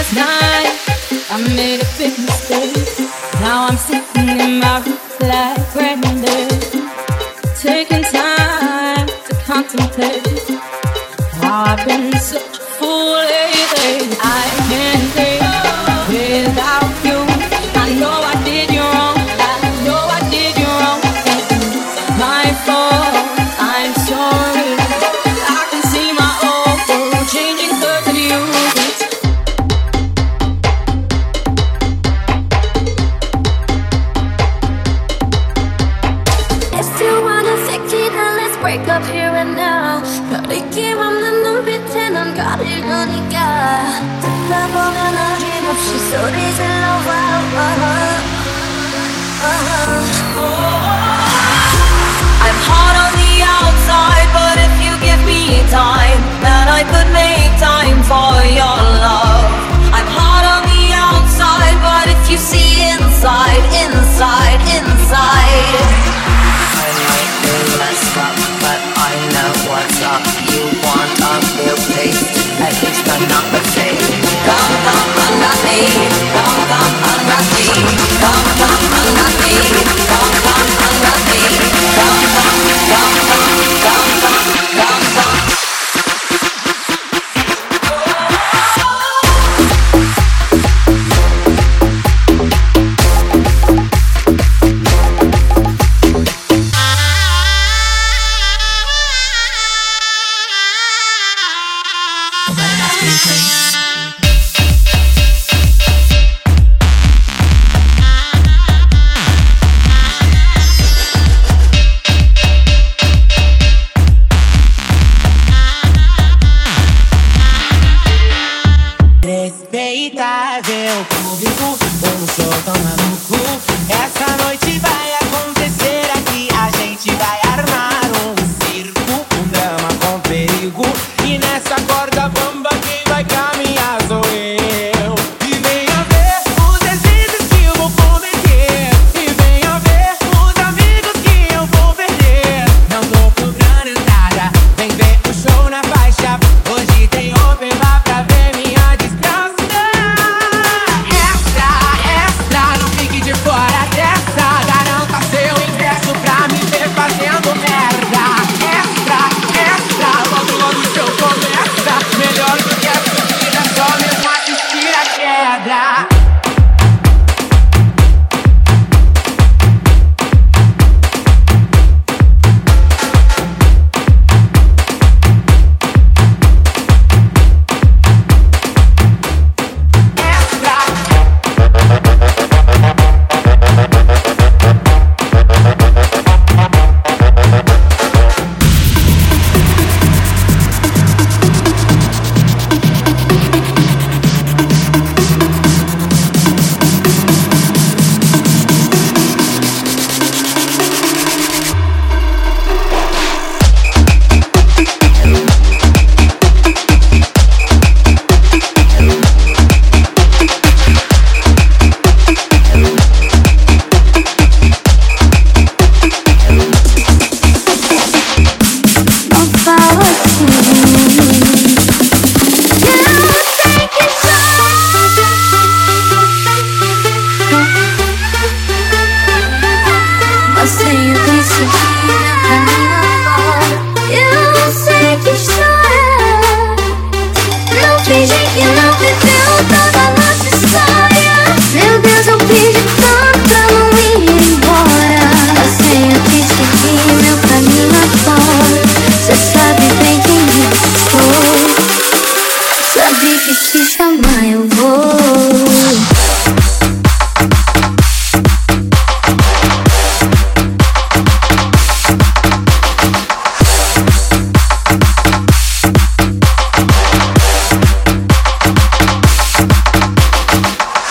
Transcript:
last night. I made a big mistake. Now I'm sitting in my room like Brandon, taking time to contemplate how I've been such a fool lately. I can't. Ponadziewszy sobie celował. I'm hard on the outside But if you give me time Then I could make time for your love vai o público, vamos soltar um no. Essa noite vai